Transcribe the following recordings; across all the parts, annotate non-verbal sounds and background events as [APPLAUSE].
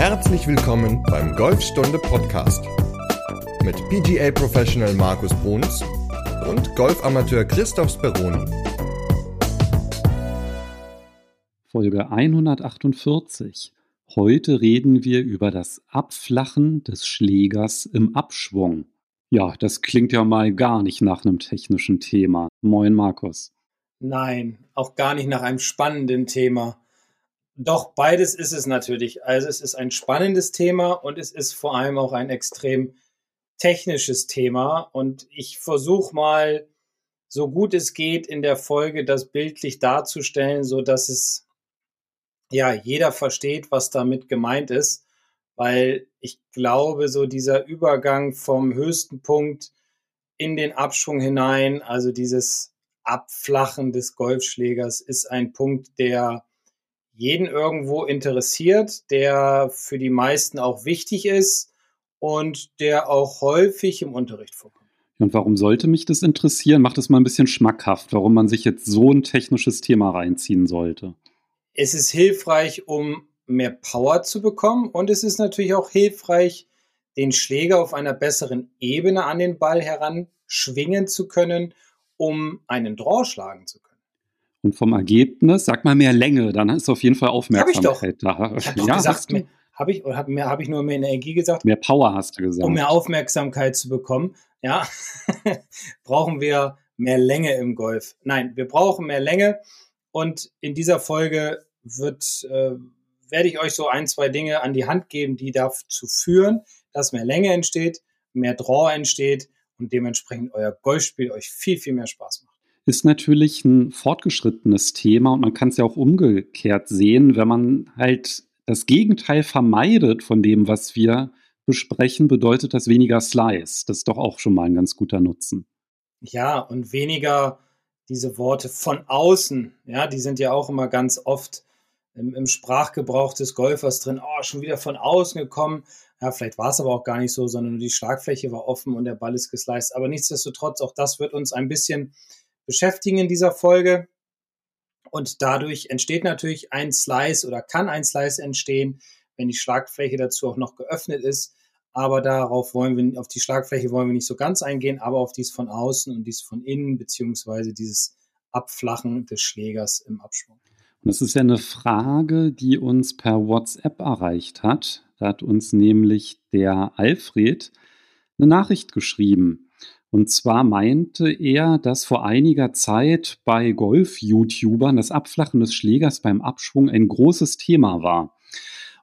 Herzlich willkommen beim Golfstunde Podcast mit PGA Professional Markus Bruns und Golfamateur Christoph Speroni. Folge 148. Heute reden wir über das Abflachen des Schlägers im Abschwung. Ja, das klingt ja mal gar nicht nach einem technischen Thema. Moin, Markus. Nein, auch gar nicht nach einem spannenden Thema. Doch beides ist es natürlich. Also es ist ein spannendes Thema und es ist vor allem auch ein extrem technisches Thema. Und ich versuche mal, so gut es geht, in der Folge das bildlich darzustellen, so dass es ja jeder versteht, was damit gemeint ist weil ich glaube, so dieser Übergang vom höchsten Punkt in den Abschwung hinein, also dieses Abflachen des Golfschlägers, ist ein Punkt, der jeden irgendwo interessiert, der für die meisten auch wichtig ist und der auch häufig im Unterricht vorkommt. Und warum sollte mich das interessieren? Macht es mal ein bisschen schmackhaft, warum man sich jetzt so ein technisches Thema reinziehen sollte. Es ist hilfreich, um mehr Power zu bekommen und es ist natürlich auch hilfreich, den Schläger auf einer besseren Ebene an den Ball heran schwingen zu können, um einen Draw schlagen zu können. Und vom Ergebnis, sag mal mehr Länge, dann ist auf jeden Fall Aufmerksamkeit da. Ich habe [LAUGHS] ja, gesagt, habe ich, habe hab ich nur mehr Energie gesagt? Mehr Power hast du gesagt. Um mehr Aufmerksamkeit zu bekommen, ja, [LAUGHS] brauchen wir mehr Länge im Golf. Nein, wir brauchen mehr Länge und in dieser Folge wird, äh, werde ich euch so ein, zwei Dinge an die Hand geben, die dazu führen, dass mehr Länge entsteht, mehr Draw entsteht und dementsprechend euer Golfspiel euch viel, viel mehr Spaß macht. Ist natürlich ein fortgeschrittenes Thema und man kann es ja auch umgekehrt sehen, wenn man halt das Gegenteil vermeidet von dem, was wir besprechen, bedeutet das weniger Slice. Das ist doch auch schon mal ein ganz guter Nutzen. Ja, und weniger diese Worte von außen, ja, die sind ja auch immer ganz oft im, im Sprachgebrauch des Golfers drin, oh, schon wieder von außen gekommen. Ja, vielleicht war es aber auch gar nicht so, sondern nur die Schlagfläche war offen und der Ball ist gesliced. Aber nichtsdestotrotz, auch das wird uns ein bisschen beschäftigen in dieser Folge. Und dadurch entsteht natürlich ein Slice oder kann ein Slice entstehen, wenn die Schlagfläche dazu auch noch geöffnet ist. Aber darauf wollen wir, auf die Schlagfläche wollen wir nicht so ganz eingehen, aber auf dies von außen und dies von innen, beziehungsweise dieses Abflachen des Schlägers im Abschwung. Und das ist ja eine Frage, die uns per WhatsApp erreicht hat. Da hat uns nämlich der Alfred eine Nachricht geschrieben. Und zwar meinte er, dass vor einiger Zeit bei Golf-YouTubern das Abflachen des Schlägers beim Abschwung ein großes Thema war.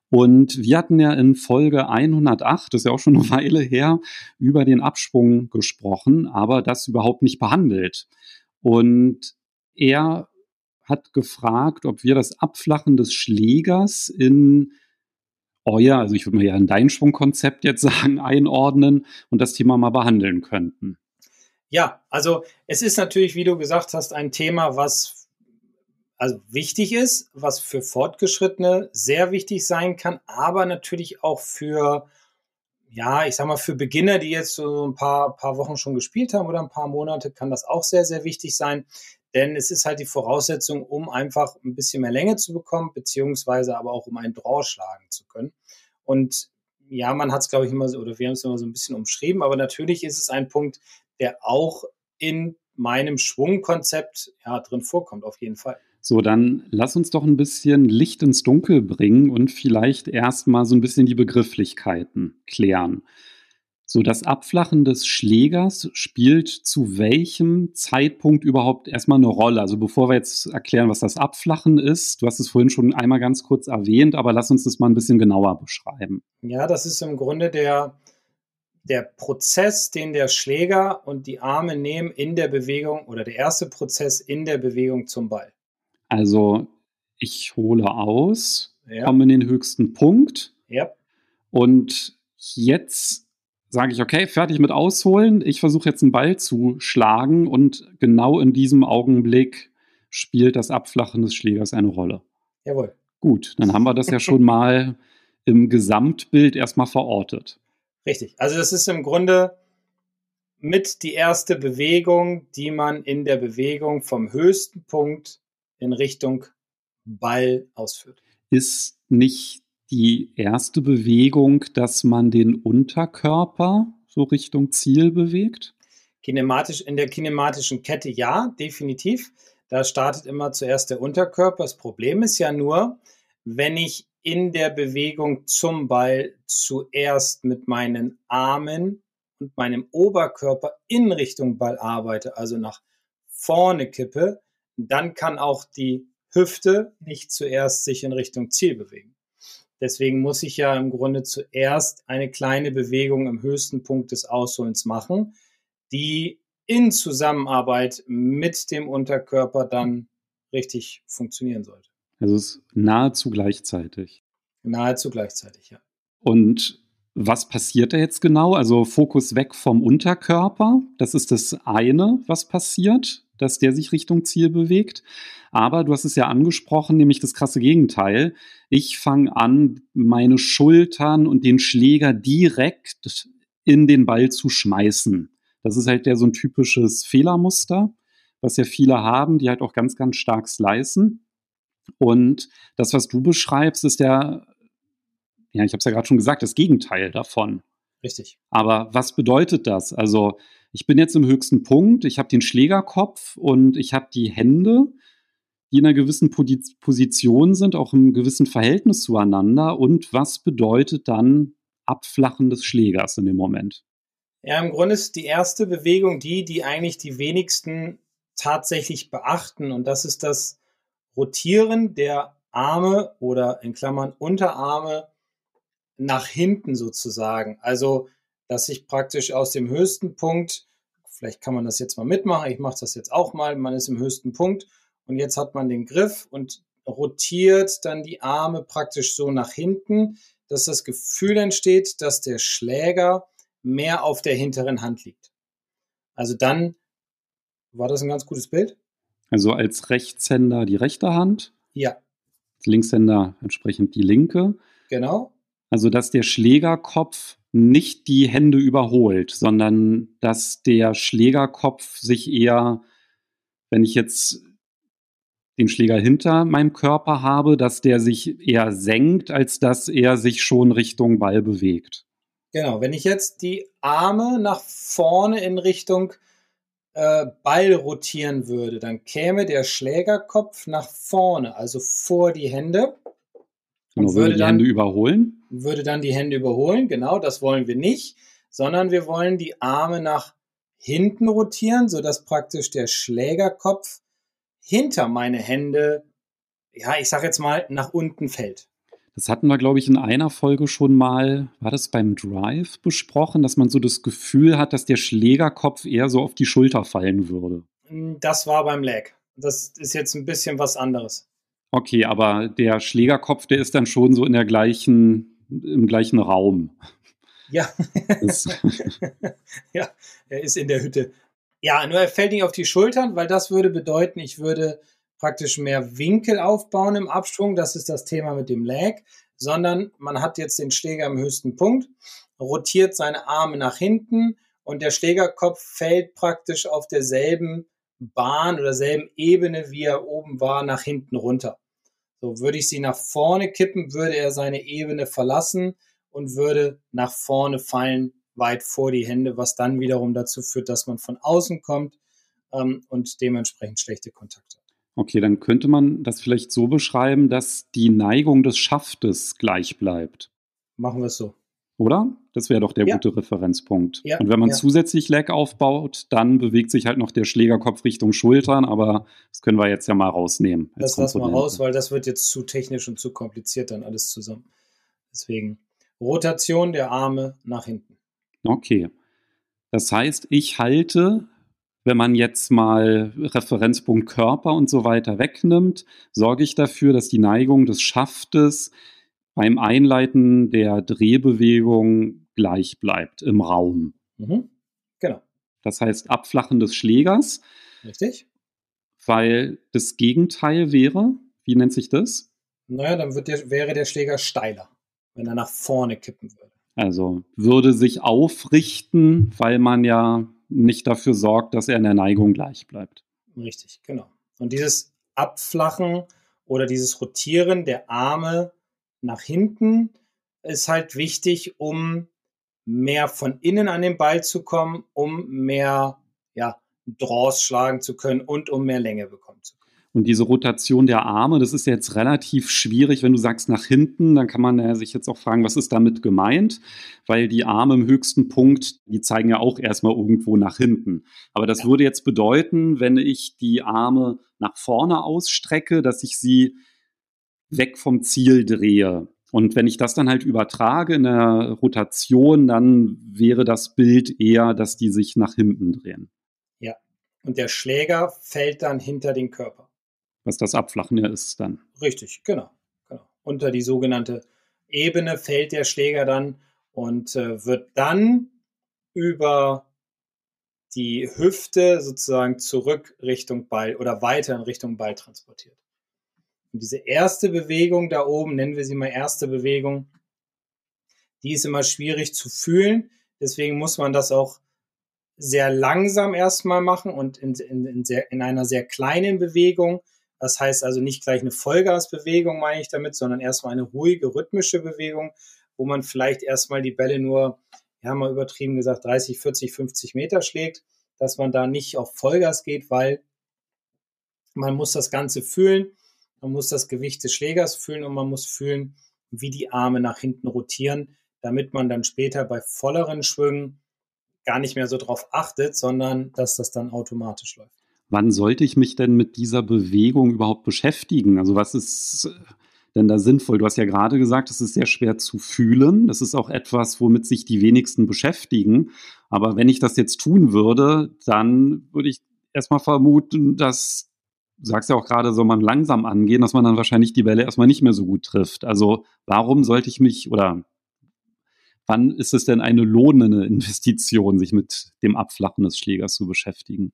Und wir hatten ja in Folge 108, das ist ja auch schon eine [LAUGHS] Weile her, über den Abschwung gesprochen, aber das überhaupt nicht behandelt. Und er hat gefragt, ob wir das Abflachen des Schlägers in euer, also ich würde mal ja in dein Schwungkonzept jetzt [LAUGHS] sagen, einordnen und das Thema mal behandeln könnten. Ja, also es ist natürlich, wie du gesagt hast, ein Thema, was also wichtig ist, was für Fortgeschrittene sehr wichtig sein kann, aber natürlich auch für, ja, ich sag mal, für Beginner, die jetzt so ein paar, paar Wochen schon gespielt haben oder ein paar Monate, kann das auch sehr, sehr wichtig sein. Denn es ist halt die Voraussetzung, um einfach ein bisschen mehr Länge zu bekommen, beziehungsweise aber auch um einen Draw schlagen zu können. Und ja, man hat es, glaube ich, immer so, oder wir haben es immer so ein bisschen umschrieben, aber natürlich ist es ein Punkt, der auch in meinem Schwungkonzept ja, drin vorkommt, auf jeden Fall. So, dann lass uns doch ein bisschen Licht ins Dunkel bringen und vielleicht erstmal so ein bisschen die Begrifflichkeiten klären. So, das Abflachen des Schlägers spielt zu welchem Zeitpunkt überhaupt erstmal eine Rolle? Also bevor wir jetzt erklären, was das Abflachen ist, du hast es vorhin schon einmal ganz kurz erwähnt, aber lass uns das mal ein bisschen genauer beschreiben. Ja, das ist im Grunde der, der Prozess, den der Schläger und die Arme nehmen in der Bewegung oder der erste Prozess in der Bewegung zum Ball. Also ich hole aus, ja. komme in den höchsten Punkt ja. und jetzt sage ich, okay, fertig mit Ausholen. Ich versuche jetzt einen Ball zu schlagen und genau in diesem Augenblick spielt das Abflachen des Schlägers eine Rolle. Jawohl. Gut, dann haben wir das ja schon mal im Gesamtbild erstmal verortet. Richtig. Also das ist im Grunde mit die erste Bewegung, die man in der Bewegung vom höchsten Punkt in Richtung Ball ausführt. Ist nicht die erste Bewegung, dass man den Unterkörper so Richtung Ziel bewegt? Kinematisch, in der kinematischen Kette ja, definitiv. Da startet immer zuerst der Unterkörper. Das Problem ist ja nur, wenn ich in der Bewegung zum Ball zuerst mit meinen Armen und meinem Oberkörper in Richtung Ball arbeite, also nach vorne kippe, dann kann auch die Hüfte nicht zuerst sich in Richtung Ziel bewegen. Deswegen muss ich ja im Grunde zuerst eine kleine Bewegung im höchsten Punkt des Ausholens machen, die in Zusammenarbeit mit dem Unterkörper dann richtig funktionieren sollte. Also es ist nahezu gleichzeitig. Nahezu gleichzeitig, ja. Und was passiert da jetzt genau? Also Fokus weg vom Unterkörper. Das ist das eine, was passiert, dass der sich Richtung Ziel bewegt. Aber du hast es ja angesprochen, nämlich das krasse Gegenteil. Ich fange an, meine Schultern und den Schläger direkt in den Ball zu schmeißen. Das ist halt der so ein typisches Fehlermuster, was ja viele haben, die halt auch ganz, ganz stark slicen. Und das, was du beschreibst, ist der, ja, ich habe es ja gerade schon gesagt, das Gegenteil davon. Richtig. Aber was bedeutet das? Also ich bin jetzt im höchsten Punkt, ich habe den Schlägerkopf und ich habe die Hände, die in einer gewissen Position sind, auch im gewissen Verhältnis zueinander. Und was bedeutet dann Abflachen des Schlägers in dem Moment? Ja, im Grunde ist die erste Bewegung die, die eigentlich die wenigsten tatsächlich beachten. Und das ist das Rotieren der Arme oder in Klammern Unterarme nach hinten sozusagen. Also, dass ich praktisch aus dem höchsten Punkt, vielleicht kann man das jetzt mal mitmachen, ich mache das jetzt auch mal, man ist im höchsten Punkt und jetzt hat man den Griff und rotiert dann die Arme praktisch so nach hinten, dass das Gefühl entsteht, dass der Schläger mehr auf der hinteren Hand liegt. Also dann war das ein ganz gutes Bild. Also als Rechtshänder die rechte Hand. Ja. Als Linkshänder entsprechend die linke. Genau. Also dass der Schlägerkopf nicht die Hände überholt, sondern dass der Schlägerkopf sich eher, wenn ich jetzt den Schläger hinter meinem Körper habe, dass der sich eher senkt, als dass er sich schon Richtung Ball bewegt. Genau, wenn ich jetzt die Arme nach vorne in Richtung äh, Ball rotieren würde, dann käme der Schlägerkopf nach vorne, also vor die Hände. Und würde, die dann, Hände überholen? Würde dann die Hände überholen, genau, das wollen wir nicht, sondern wir wollen die Arme nach hinten rotieren, sodass praktisch der Schlägerkopf hinter meine Hände, ja, ich sag jetzt mal, nach unten fällt. Das hatten wir, glaube ich, in einer Folge schon mal, war das beim Drive besprochen, dass man so das Gefühl hat, dass der Schlägerkopf eher so auf die Schulter fallen würde. Das war beim Lag. Das ist jetzt ein bisschen was anderes. Okay, aber der Schlägerkopf, der ist dann schon so in der gleichen, im gleichen Raum. Ja. [LAUGHS] ja, er ist in der Hütte. Ja, nur er fällt nicht auf die Schultern, weil das würde bedeuten, ich würde praktisch mehr Winkel aufbauen im Abschwung. Das ist das Thema mit dem Lag, sondern man hat jetzt den Schläger im höchsten Punkt, rotiert seine Arme nach hinten und der Schlägerkopf fällt praktisch auf derselben Bahn oder selben Ebene, wie er oben war, nach hinten runter. So würde ich sie nach vorne kippen, würde er seine Ebene verlassen und würde nach vorne fallen, weit vor die Hände, was dann wiederum dazu führt, dass man von außen kommt ähm, und dementsprechend schlechte Kontakte hat. Okay, dann könnte man das vielleicht so beschreiben, dass die Neigung des Schaftes gleich bleibt. Machen wir es so. Oder? Das wäre doch der ja. gute Referenzpunkt. Ja, und wenn man ja. zusätzlich Leg aufbaut, dann bewegt sich halt noch der Schlägerkopf Richtung Schultern, aber das können wir jetzt ja mal rausnehmen. Das lassen wir raus, weil das wird jetzt zu technisch und zu kompliziert dann alles zusammen. Deswegen Rotation der Arme nach hinten. Okay. Das heißt, ich halte wenn man jetzt mal Referenzpunkt Körper und so weiter wegnimmt, sorge ich dafür, dass die Neigung des Schaftes beim Einleiten der Drehbewegung gleich bleibt im Raum. Mhm. Genau. Das heißt Abflachen des Schlägers. Richtig. Weil das Gegenteil wäre, wie nennt sich das? Naja, dann der, wäre der Schläger steiler, wenn er nach vorne kippen würde. Also würde sich aufrichten, weil man ja nicht dafür sorgt, dass er in der Neigung gleich bleibt. Richtig, genau. Und dieses Abflachen oder dieses Rotieren der Arme nach hinten ist halt wichtig, um mehr von innen an den Ball zu kommen, um mehr ja, Draws schlagen zu können und um mehr Länge bekommen zu können. Und diese Rotation der Arme, das ist jetzt relativ schwierig, wenn du sagst nach hinten, dann kann man ja sich jetzt auch fragen, was ist damit gemeint? Weil die Arme im höchsten Punkt, die zeigen ja auch erstmal irgendwo nach hinten. Aber das ja. würde jetzt bedeuten, wenn ich die Arme nach vorne ausstrecke, dass ich sie weg vom Ziel drehe. Und wenn ich das dann halt übertrage in der Rotation, dann wäre das Bild eher, dass die sich nach hinten drehen. Ja. Und der Schläger fällt dann hinter den Körper. Was das Abflachen ja ist dann. Richtig, genau. genau. Unter die sogenannte Ebene fällt der Schläger dann und äh, wird dann über die Hüfte sozusagen zurück Richtung Ball oder weiter in Richtung Ball transportiert. Und diese erste Bewegung da oben, nennen wir sie mal erste Bewegung, die ist immer schwierig zu fühlen. Deswegen muss man das auch sehr langsam erstmal machen und in, in, in, sehr, in einer sehr kleinen Bewegung. Das heißt also nicht gleich eine Vollgasbewegung, meine ich damit, sondern erstmal eine ruhige, rhythmische Bewegung, wo man vielleicht erstmal die Bälle nur, ja, mal übertrieben gesagt, 30, 40, 50 Meter schlägt, dass man da nicht auf Vollgas geht, weil man muss das Ganze fühlen. Man muss das Gewicht des Schlägers fühlen und man muss fühlen, wie die Arme nach hinten rotieren, damit man dann später bei volleren Schwüngen gar nicht mehr so drauf achtet, sondern dass das dann automatisch läuft. Wann sollte ich mich denn mit dieser Bewegung überhaupt beschäftigen? Also was ist denn da sinnvoll? Du hast ja gerade gesagt, es ist sehr schwer zu fühlen. Das ist auch etwas, womit sich die wenigsten beschäftigen. Aber wenn ich das jetzt tun würde, dann würde ich erstmal vermuten, dass sagst ja auch gerade, soll man langsam angehen, dass man dann wahrscheinlich die Bälle erstmal nicht mehr so gut trifft. Also warum sollte ich mich oder wann ist es denn eine lohnende Investition, sich mit dem Abflachen des Schlägers zu beschäftigen?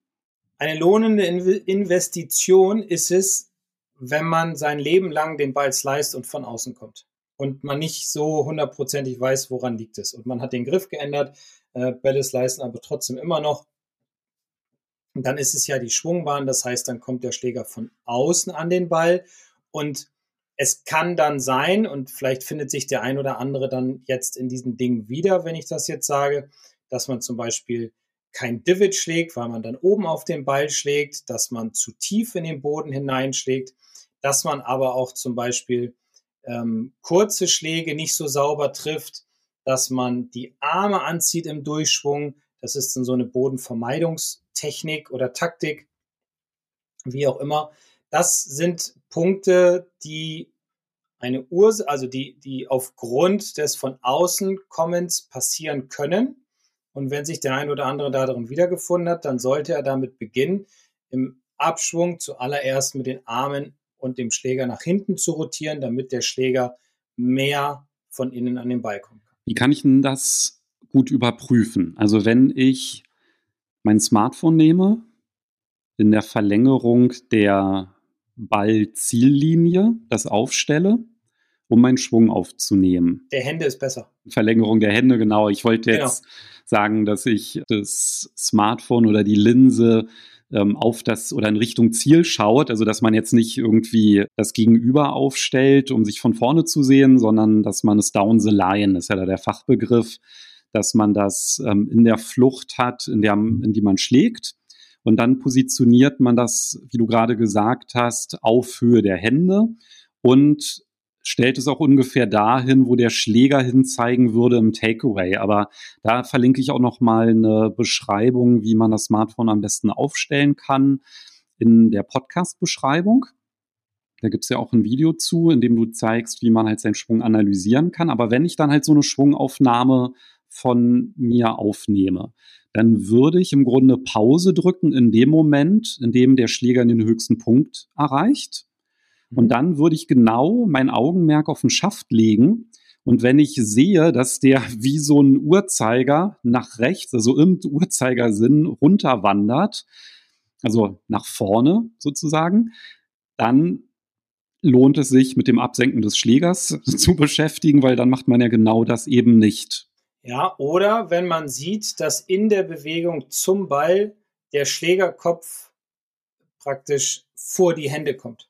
Eine lohnende Investition ist es, wenn man sein Leben lang den Ball sliced und von außen kommt und man nicht so hundertprozentig weiß, woran liegt es. Und man hat den Griff geändert, äh, Bälle slicen aber trotzdem immer noch und dann ist es ja die Schwungbahn, das heißt, dann kommt der Schläger von außen an den Ball und es kann dann sein, und vielleicht findet sich der ein oder andere dann jetzt in diesem Ding wieder, wenn ich das jetzt sage, dass man zum Beispiel kein Divot schlägt, weil man dann oben auf den Ball schlägt, dass man zu tief in den Boden hineinschlägt, dass man aber auch zum Beispiel ähm, kurze Schläge nicht so sauber trifft, dass man die Arme anzieht im Durchschwung. Das ist dann so eine Bodenvermeidungs- Technik oder Taktik, wie auch immer. Das sind Punkte, die eine Ursache, also die, die aufgrund des von außen Kommens passieren können. Und wenn sich der ein oder andere darin wiedergefunden hat, dann sollte er damit beginnen, im Abschwung zuallererst mit den Armen und dem Schläger nach hinten zu rotieren, damit der Schläger mehr von innen an den Ball kann. Wie kann ich denn das gut überprüfen? Also wenn ich mein Smartphone nehme, in der Verlängerung der Ballziellinie das aufstelle, um meinen Schwung aufzunehmen. Der Hände ist besser. Verlängerung der Hände, genau. Ich wollte genau. jetzt genau. sagen, dass ich das Smartphone oder die Linse ähm, auf das oder in Richtung Ziel schaut, also dass man jetzt nicht irgendwie das Gegenüber aufstellt, um sich von vorne zu sehen, sondern dass man es down the line, ist ja da der Fachbegriff, dass man das ähm, in der Flucht hat, in, der, in die man schlägt. Und dann positioniert man das, wie du gerade gesagt hast, auf Höhe der Hände und stellt es auch ungefähr dahin, wo der Schläger hinzeigen würde im Takeaway. Aber da verlinke ich auch noch mal eine Beschreibung, wie man das Smartphone am besten aufstellen kann in der Podcast-Beschreibung. Da gibt's ja auch ein Video zu, in dem du zeigst, wie man halt seinen Schwung analysieren kann. Aber wenn ich dann halt so eine Schwungaufnahme von mir aufnehme, dann würde ich im Grunde Pause drücken in dem Moment, in dem der Schläger den höchsten Punkt erreicht. Und mhm. dann würde ich genau mein Augenmerk auf den Schaft legen. Und wenn ich sehe, dass der [LAUGHS] wie so ein Uhrzeiger nach rechts, also im Uhrzeigersinn runterwandert, also nach vorne sozusagen, dann lohnt es sich, mit dem Absenken des Schlägers [LAUGHS] zu beschäftigen, weil dann macht man ja genau das eben nicht. Ja, oder wenn man sieht, dass in der Bewegung zum Ball der Schlägerkopf praktisch vor die Hände kommt.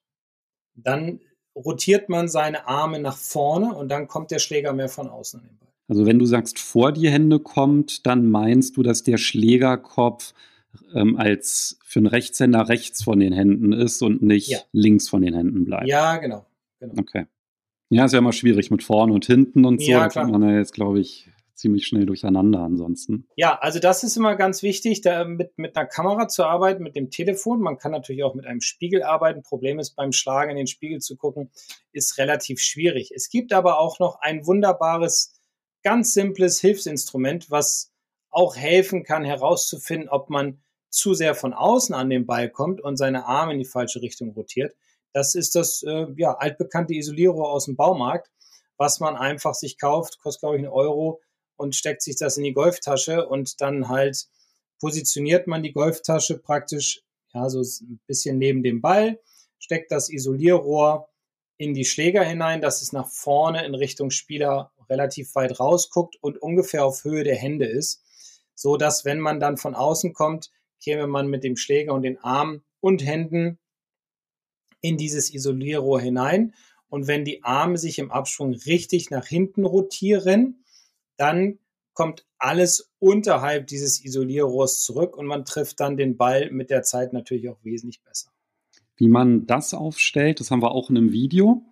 Dann rotiert man seine Arme nach vorne und dann kommt der Schläger mehr von außen an den Ball. Also wenn du sagst, vor die Hände kommt, dann meinst du, dass der Schlägerkopf ähm, als für einen Rechtshänder rechts von den Händen ist und nicht ja. links von den Händen bleibt. Ja, genau. genau. Okay. Ja, ist ja immer schwierig mit vorne und hinten und so. Ja, da kommt man ja jetzt, glaube ich, ziemlich schnell durcheinander ansonsten. Ja, also das ist immer ganz wichtig, da mit, mit einer Kamera zu arbeiten, mit dem Telefon. Man kann natürlich auch mit einem Spiegel arbeiten. Problem ist, beim Schlagen in den Spiegel zu gucken, ist relativ schwierig. Es gibt aber auch noch ein wunderbares, ganz simples Hilfsinstrument, was auch helfen kann, herauszufinden, ob man zu sehr von außen an den Ball kommt und seine Arme in die falsche Richtung rotiert. Das ist das äh, ja, altbekannte Isolierrohr aus dem Baumarkt, was man einfach sich kauft, kostet glaube ich einen Euro und steckt sich das in die Golftasche und dann halt positioniert man die Golftasche praktisch ja so ein bisschen neben dem Ball, steckt das Isolierrohr in die Schläger hinein, dass es nach vorne in Richtung Spieler relativ weit rausguckt und ungefähr auf Höhe der Hände ist, so dass wenn man dann von außen kommt, käme man mit dem Schläger und den Armen und Händen in dieses Isolierrohr hinein. Und wenn die Arme sich im Abschwung richtig nach hinten rotieren, dann kommt alles unterhalb dieses Isolierrohrs zurück und man trifft dann den Ball mit der Zeit natürlich auch wesentlich besser. Wie man das aufstellt, das haben wir auch in einem Video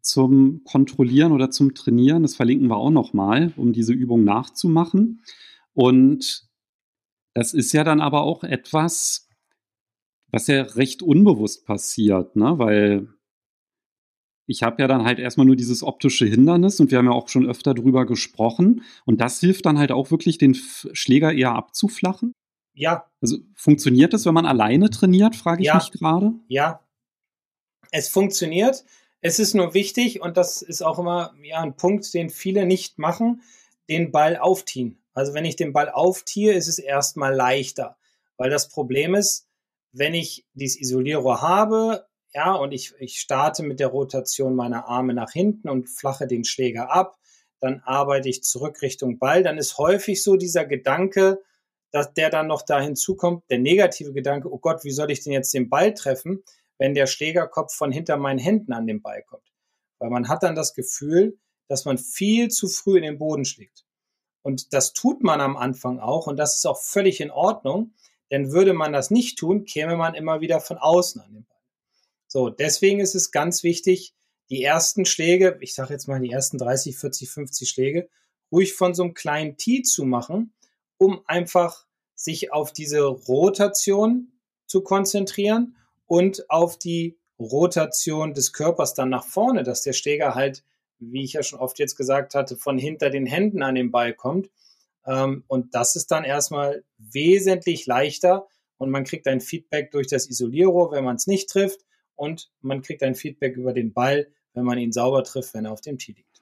zum Kontrollieren oder zum Trainieren. Das verlinken wir auch nochmal, um diese Übung nachzumachen. Und das ist ja dann aber auch etwas, was ja recht unbewusst passiert, ne? weil ich habe ja dann halt erstmal nur dieses optische Hindernis und wir haben ja auch schon öfter drüber gesprochen. Und das hilft dann halt auch wirklich, den Schläger eher abzuflachen. Ja. Also funktioniert das, wenn man alleine trainiert, frage ich ja. mich gerade. Ja. Es funktioniert. Es ist nur wichtig, und das ist auch immer ja, ein Punkt, den viele nicht machen, den Ball aufziehen. Also wenn ich den Ball aufziehe, ist es erstmal leichter. Weil das Problem ist, wenn ich dieses Isolierrohr habe, ja, und ich, ich starte mit der Rotation meiner Arme nach hinten und flache den Schläger ab, dann arbeite ich zurück Richtung Ball, dann ist häufig so dieser Gedanke, dass der dann noch da hinzukommt, der negative Gedanke, oh Gott, wie soll ich denn jetzt den Ball treffen, wenn der Schlägerkopf von hinter meinen Händen an den Ball kommt? Weil man hat dann das Gefühl, dass man viel zu früh in den Boden schlägt. Und das tut man am Anfang auch und das ist auch völlig in Ordnung, denn würde man das nicht tun, käme man immer wieder von außen an den Ball. So, deswegen ist es ganz wichtig, die ersten Schläge, ich sage jetzt mal die ersten 30, 40, 50 Schläge, ruhig von so einem kleinen Tee zu machen, um einfach sich auf diese Rotation zu konzentrieren und auf die Rotation des Körpers dann nach vorne, dass der Schläger halt, wie ich ja schon oft jetzt gesagt hatte, von hinter den Händen an den Ball kommt. Ähm, und das ist dann erstmal wesentlich leichter und man kriegt ein Feedback durch das Isolierrohr, wenn man es nicht trifft und man kriegt ein Feedback über den Ball, wenn man ihn sauber trifft, wenn er auf dem Tee liegt.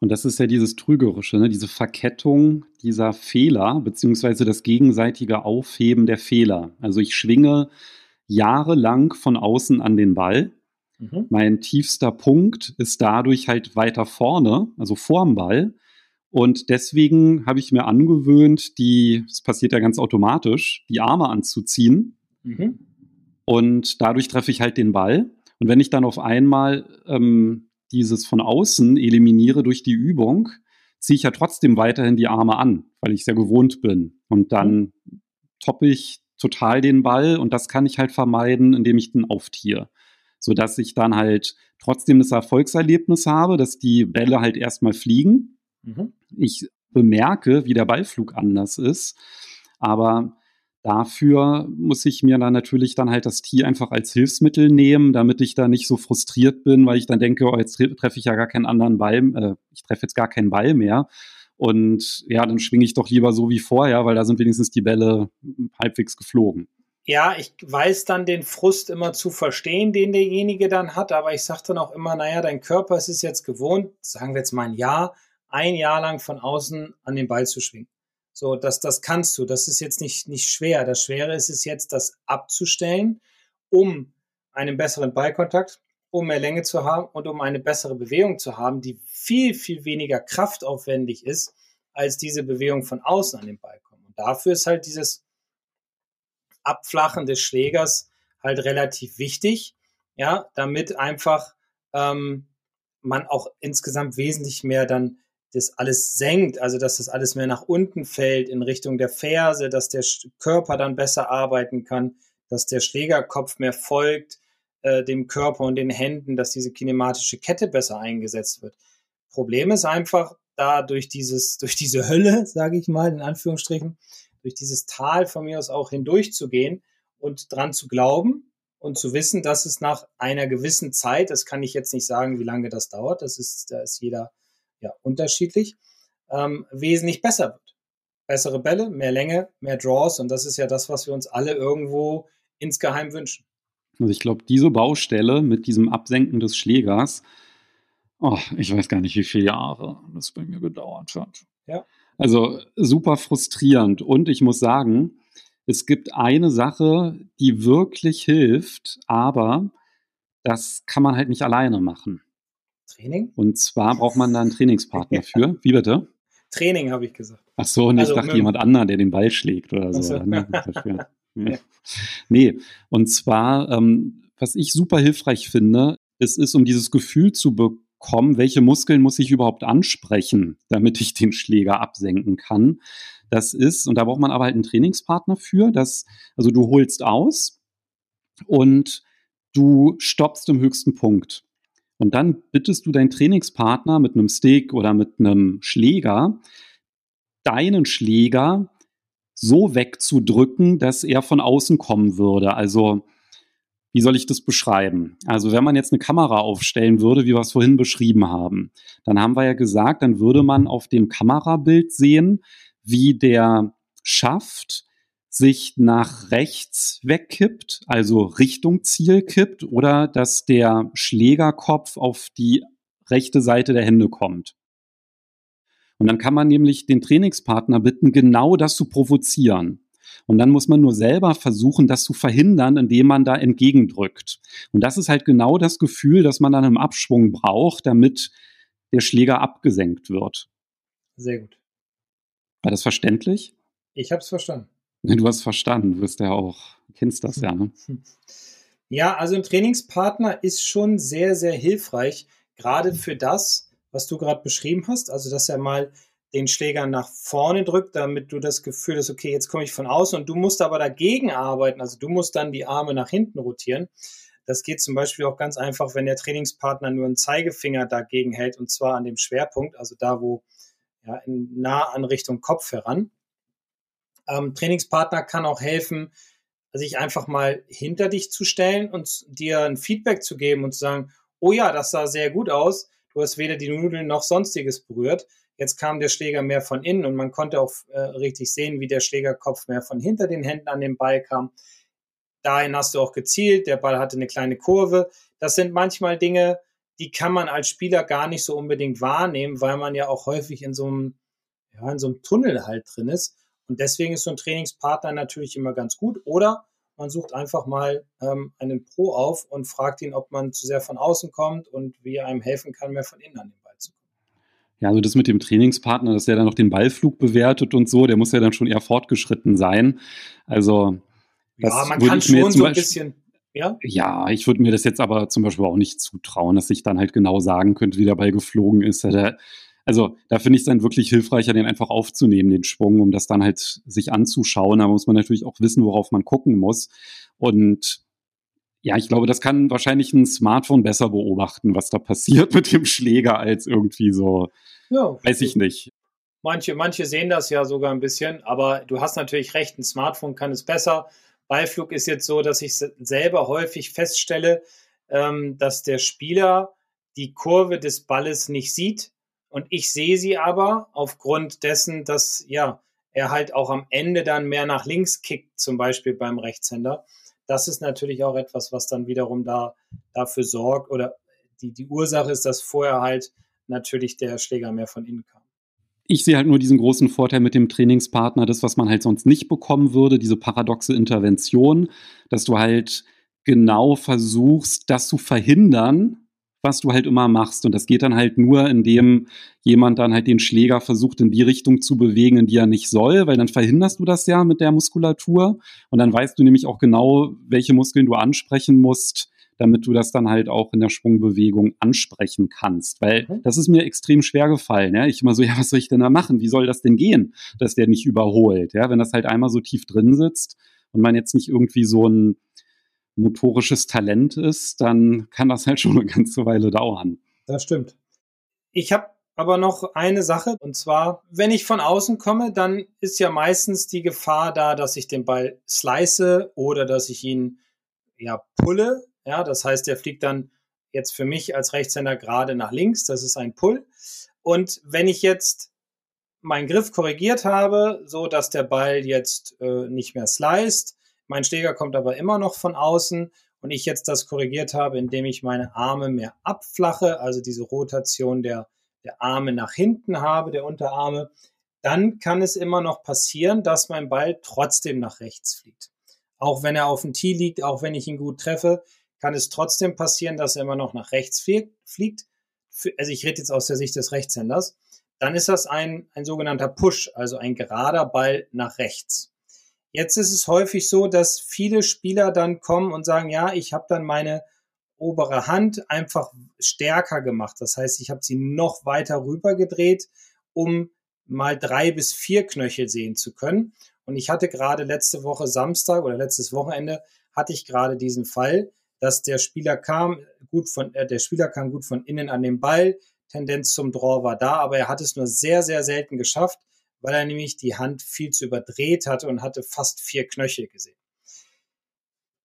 Und das ist ja dieses Trügerische, ne? diese Verkettung dieser Fehler, beziehungsweise das gegenseitige Aufheben der Fehler. Also ich schwinge jahrelang von außen an den Ball. Mhm. Mein tiefster Punkt ist dadurch halt weiter vorne, also vorm Ball. Und deswegen habe ich mir angewöhnt, die, es passiert ja ganz automatisch, die Arme anzuziehen. Mhm. Und dadurch treffe ich halt den Ball. Und wenn ich dann auf einmal ähm, dieses von außen eliminiere durch die Übung, ziehe ich ja trotzdem weiterhin die Arme an, weil ich ja gewohnt bin. Und dann toppe ich total den Ball und das kann ich halt vermeiden, indem ich den auftiere. Sodass ich dann halt trotzdem das Erfolgserlebnis habe, dass die Bälle halt erstmal fliegen. Mhm. Ich bemerke, wie der Ballflug anders ist. Aber Dafür muss ich mir dann natürlich dann halt das Tee einfach als Hilfsmittel nehmen, damit ich da nicht so frustriert bin, weil ich dann denke, oh, jetzt treffe ich ja gar keinen anderen Ball, äh, ich treffe jetzt gar keinen Ball mehr. Und ja, dann schwinge ich doch lieber so wie vorher, weil da sind wenigstens die Bälle halbwegs geflogen. Ja, ich weiß dann den Frust immer zu verstehen, den derjenige dann hat, aber ich sage dann auch immer, naja, dein Körper ist es jetzt gewohnt, sagen wir jetzt mal ein Jahr, ein Jahr lang von außen an den Ball zu schwingen. So, das, das kannst du. Das ist jetzt nicht, nicht schwer. Das Schwere ist es jetzt, das abzustellen, um einen besseren Ballkontakt, um mehr Länge zu haben und um eine bessere Bewegung zu haben, die viel, viel weniger kraftaufwendig ist, als diese Bewegung von außen an den Ball kommt. Und dafür ist halt dieses Abflachen des Schlägers halt relativ wichtig, ja, damit einfach ähm, man auch insgesamt wesentlich mehr dann das alles senkt, also dass das alles mehr nach unten fällt in Richtung der Ferse, dass der Körper dann besser arbeiten kann, dass der Schlägerkopf mehr folgt äh, dem Körper und den Händen, dass diese kinematische Kette besser eingesetzt wird. Problem ist einfach, da durch dieses, [LAUGHS] durch diese Hölle, sage ich mal, in Anführungsstrichen, durch dieses Tal von mir aus auch hindurchzugehen und dran zu glauben und zu wissen, dass es nach einer gewissen Zeit, das kann ich jetzt nicht sagen, wie lange das dauert, das ist, da ist jeder ja unterschiedlich, ähm, wesentlich besser wird. Bessere Bälle, mehr Länge, mehr Draws und das ist ja das, was wir uns alle irgendwo insgeheim wünschen. Also ich glaube, diese Baustelle mit diesem Absenken des Schlägers, oh, ich weiß gar nicht, wie viele Jahre das bei mir gedauert hat. Ja. Also super frustrierend. Und ich muss sagen, es gibt eine Sache, die wirklich hilft, aber das kann man halt nicht alleine machen. Training? Und zwar braucht man da einen Trainingspartner für. [LAUGHS] Wie bitte? Training, habe ich gesagt. Ach so, nicht also, dachte jemand anderen, der den Ball schlägt oder so. so. Ne? ja. [LAUGHS] Nee, und zwar, ähm, was ich super hilfreich finde, es ist, um dieses Gefühl zu bekommen, kommen, welche Muskeln muss ich überhaupt ansprechen, damit ich den Schläger absenken kann. Das ist, und da braucht man aber halt einen Trainingspartner für, dass, also du holst aus und du stoppst im höchsten Punkt. Und dann bittest du deinen Trainingspartner mit einem Stick oder mit einem Schläger, deinen Schläger so wegzudrücken, dass er von außen kommen würde. Also wie soll ich das beschreiben? Also wenn man jetzt eine Kamera aufstellen würde, wie wir es vorhin beschrieben haben, dann haben wir ja gesagt, dann würde man auf dem Kamerabild sehen, wie der Schaft sich nach rechts wegkippt, also Richtung Ziel kippt, oder dass der Schlägerkopf auf die rechte Seite der Hände kommt. Und dann kann man nämlich den Trainingspartner bitten, genau das zu provozieren. Und dann muss man nur selber versuchen, das zu verhindern, indem man da entgegendrückt. Und das ist halt genau das Gefühl, das man dann im Abschwung braucht, damit der Schläger abgesenkt wird. Sehr gut. War das verständlich? Ich habe es verstanden. Du hast verstanden, du wirst ja auch, kennst das ja, ne? [LAUGHS] Ja, also ein Trainingspartner ist schon sehr, sehr hilfreich, gerade für das, was du gerade beschrieben hast. Also, dass er mal den Schläger nach vorne drückt, damit du das Gefühl hast, okay, jetzt komme ich von außen und du musst aber dagegen arbeiten. Also du musst dann die Arme nach hinten rotieren. Das geht zum Beispiel auch ganz einfach, wenn der Trainingspartner nur einen Zeigefinger dagegen hält und zwar an dem Schwerpunkt, also da, wo ja, nah an Richtung Kopf heran. Ähm, Trainingspartner kann auch helfen, sich einfach mal hinter dich zu stellen und dir ein Feedback zu geben und zu sagen, oh ja, das sah sehr gut aus. Du hast weder die Nudeln noch sonstiges berührt. Jetzt kam der Schläger mehr von innen und man konnte auch äh, richtig sehen, wie der Schlägerkopf mehr von hinter den Händen an den Ball kam. Dahin hast du auch gezielt. Der Ball hatte eine kleine Kurve. Das sind manchmal Dinge, die kann man als Spieler gar nicht so unbedingt wahrnehmen, weil man ja auch häufig in so einem, ja, in so einem Tunnel halt drin ist. Und deswegen ist so ein Trainingspartner natürlich immer ganz gut. Oder man sucht einfach mal ähm, einen Pro auf und fragt ihn, ob man zu sehr von außen kommt und wie er einem helfen kann, mehr von innen an den ja, also das mit dem Trainingspartner, dass der dann noch den Ballflug bewertet und so, der muss ja dann schon eher fortgeschritten sein. Also das ja, man kann schon so ein bisschen. Ja? ja, ich würde mir das jetzt aber zum Beispiel auch nicht zutrauen, dass ich dann halt genau sagen könnte, wie der Ball geflogen ist. Also da finde ich es dann wirklich hilfreicher, den einfach aufzunehmen, den Schwung, um das dann halt sich anzuschauen. Da muss man natürlich auch wissen, worauf man gucken muss. Und ja, ich glaube, das kann wahrscheinlich ein Smartphone besser beobachten, was da passiert [LAUGHS] mit dem Schläger, als irgendwie so, ja, weiß ich nicht. Manche, manche sehen das ja sogar ein bisschen, aber du hast natürlich recht, ein Smartphone kann es besser. Beiflug ist jetzt so, dass ich selber häufig feststelle, ähm, dass der Spieler die Kurve des Balles nicht sieht und ich sehe sie aber aufgrund dessen, dass ja er halt auch am Ende dann mehr nach links kickt, zum Beispiel beim Rechtshänder das ist natürlich auch etwas, was dann wiederum da dafür sorgt oder die, die Ursache ist, dass vorher halt natürlich der Schläger mehr von innen kam. Ich sehe halt nur diesen großen Vorteil mit dem Trainingspartner, das, was man halt sonst nicht bekommen würde, diese paradoxe Intervention, dass du halt genau versuchst, das zu verhindern, was du halt immer machst. Und das geht dann halt nur, indem jemand dann halt den Schläger versucht, in die Richtung zu bewegen, in die er nicht soll, weil dann verhinderst du das ja mit der Muskulatur. Und dann weißt du nämlich auch genau, welche Muskeln du ansprechen musst, damit du das dann halt auch in der Schwungbewegung ansprechen kannst. Weil das ist mir extrem schwer gefallen. Ja? Ich immer so, ja, was soll ich denn da machen? Wie soll das denn gehen, dass der nicht überholt? Ja, wenn das halt einmal so tief drin sitzt und man jetzt nicht irgendwie so ein motorisches Talent ist, dann kann das halt schon eine ganze Weile dauern. Das stimmt. Ich habe aber noch eine Sache, und zwar, wenn ich von außen komme, dann ist ja meistens die Gefahr da, dass ich den Ball slice oder dass ich ihn ja pulle. Ja, das heißt, der fliegt dann jetzt für mich als Rechtshänder gerade nach links. Das ist ein Pull. Und wenn ich jetzt meinen Griff korrigiert habe, so dass der Ball jetzt äh, nicht mehr sliced, mein Schläger kommt aber immer noch von außen und ich jetzt das korrigiert habe, indem ich meine Arme mehr abflache, also diese Rotation der der Arme nach hinten habe, der Unterarme, dann kann es immer noch passieren, dass mein Ball trotzdem nach rechts fliegt. Auch wenn er auf dem Tee liegt, auch wenn ich ihn gut treffe, kann es trotzdem passieren, dass er immer noch nach rechts fliegt. Also ich rede jetzt aus der Sicht des Rechtshänders. Dann ist das ein, ein sogenannter Push, also ein gerader Ball nach rechts. Jetzt ist es häufig so, dass viele Spieler dann kommen und sagen, ja, ich habe dann meine obere Hand einfach stärker gemacht. Das heißt, ich habe sie noch weiter rüber gedreht, um mal drei bis vier Knöchel sehen zu können. Und ich hatte gerade letzte Woche Samstag oder letztes Wochenende hatte ich gerade diesen Fall, dass der Spieler kam gut von äh, der Spieler kam gut von innen an den Ball, Tendenz zum Draw war da, aber er hat es nur sehr sehr selten geschafft, weil er nämlich die Hand viel zu überdreht hatte und hatte fast vier Knöchel gesehen.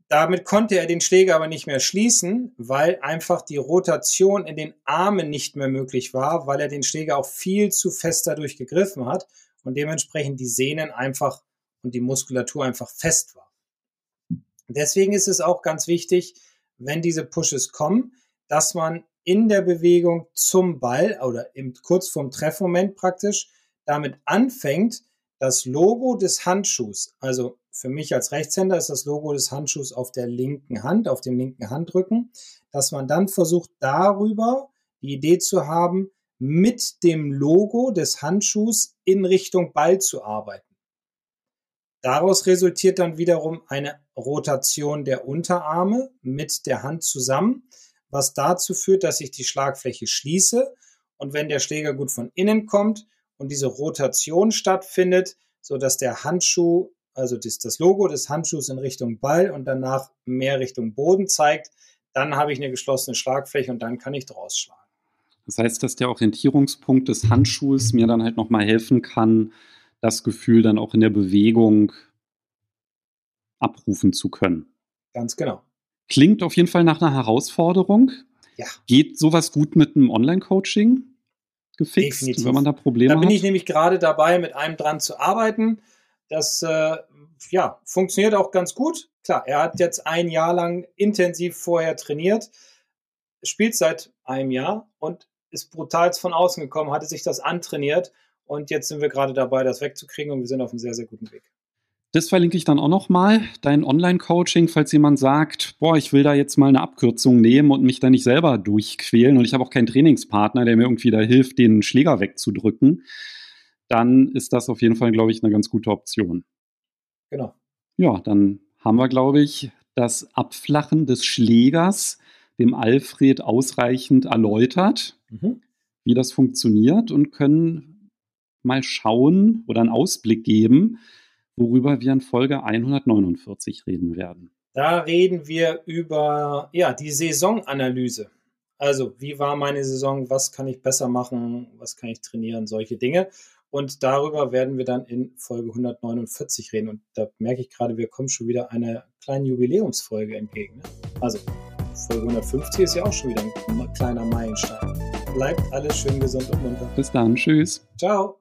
Damit konnte er den Schläger aber nicht mehr schließen, weil einfach die Rotation in den Armen nicht mehr möglich war, weil er den Schläger auch viel zu fest dadurch gegriffen hat und dementsprechend die Sehnen einfach und die Muskulatur einfach fest war. Deswegen ist es auch ganz wichtig, wenn diese Pushes kommen, dass man in der Bewegung zum Ball oder im, kurz vorm Treffmoment praktisch damit anfängt, das Logo des Handschuhs, also für mich als Rechtshänder ist das Logo des Handschuhs auf der linken Hand, auf dem linken Handrücken, dass man dann versucht, darüber die Idee zu haben, mit dem Logo des Handschuhs in Richtung Ball zu arbeiten. Daraus resultiert dann wiederum eine Rotation der Unterarme mit der Hand zusammen, was dazu führt, dass ich die Schlagfläche schließe und wenn der Schläger gut von innen kommt und diese Rotation stattfindet, so dass der Handschuh also das, das Logo des Handschuhs in Richtung Ball und danach mehr Richtung Boden zeigt, dann habe ich eine geschlossene Schlagfläche und dann kann ich draus schlagen. Das heißt, dass der Orientierungspunkt des Handschuhs mir dann halt nochmal helfen kann, das Gefühl dann auch in der Bewegung abrufen zu können. Ganz genau. Klingt auf jeden Fall nach einer Herausforderung. Ja. Geht sowas gut mit einem Online-Coaching gefixt, Definitiv. wenn man da Probleme hat? Da bin hat? ich nämlich gerade dabei, mit einem dran zu arbeiten. Das äh, ja, funktioniert auch ganz gut. Klar, er hat jetzt ein Jahr lang intensiv vorher trainiert, spielt seit einem Jahr und ist brutal von außen gekommen, hatte sich das antrainiert und jetzt sind wir gerade dabei, das wegzukriegen und wir sind auf einem sehr, sehr guten Weg. Das verlinke ich dann auch nochmal, dein Online-Coaching, falls jemand sagt, boah, ich will da jetzt mal eine Abkürzung nehmen und mich da nicht selber durchquälen und ich habe auch keinen Trainingspartner, der mir irgendwie da hilft, den Schläger wegzudrücken dann ist das auf jeden Fall, glaube ich, eine ganz gute Option. Genau. Ja, dann haben wir, glaube ich, das Abflachen des Schlägers dem Alfred ausreichend erläutert, mhm. wie das funktioniert und können mal schauen oder einen Ausblick geben, worüber wir in Folge 149 reden werden. Da reden wir über ja, die Saisonanalyse. Also, wie war meine Saison? Was kann ich besser machen? Was kann ich trainieren? Solche Dinge. Und darüber werden wir dann in Folge 149 reden. Und da merke ich gerade, wir kommen schon wieder einer kleinen Jubiläumsfolge entgegen. Ne? Also Folge 150 ist ja auch schon wieder ein kleiner Meilenstein. Bleibt alles schön gesund und munter. Bis dann. Tschüss. Ciao.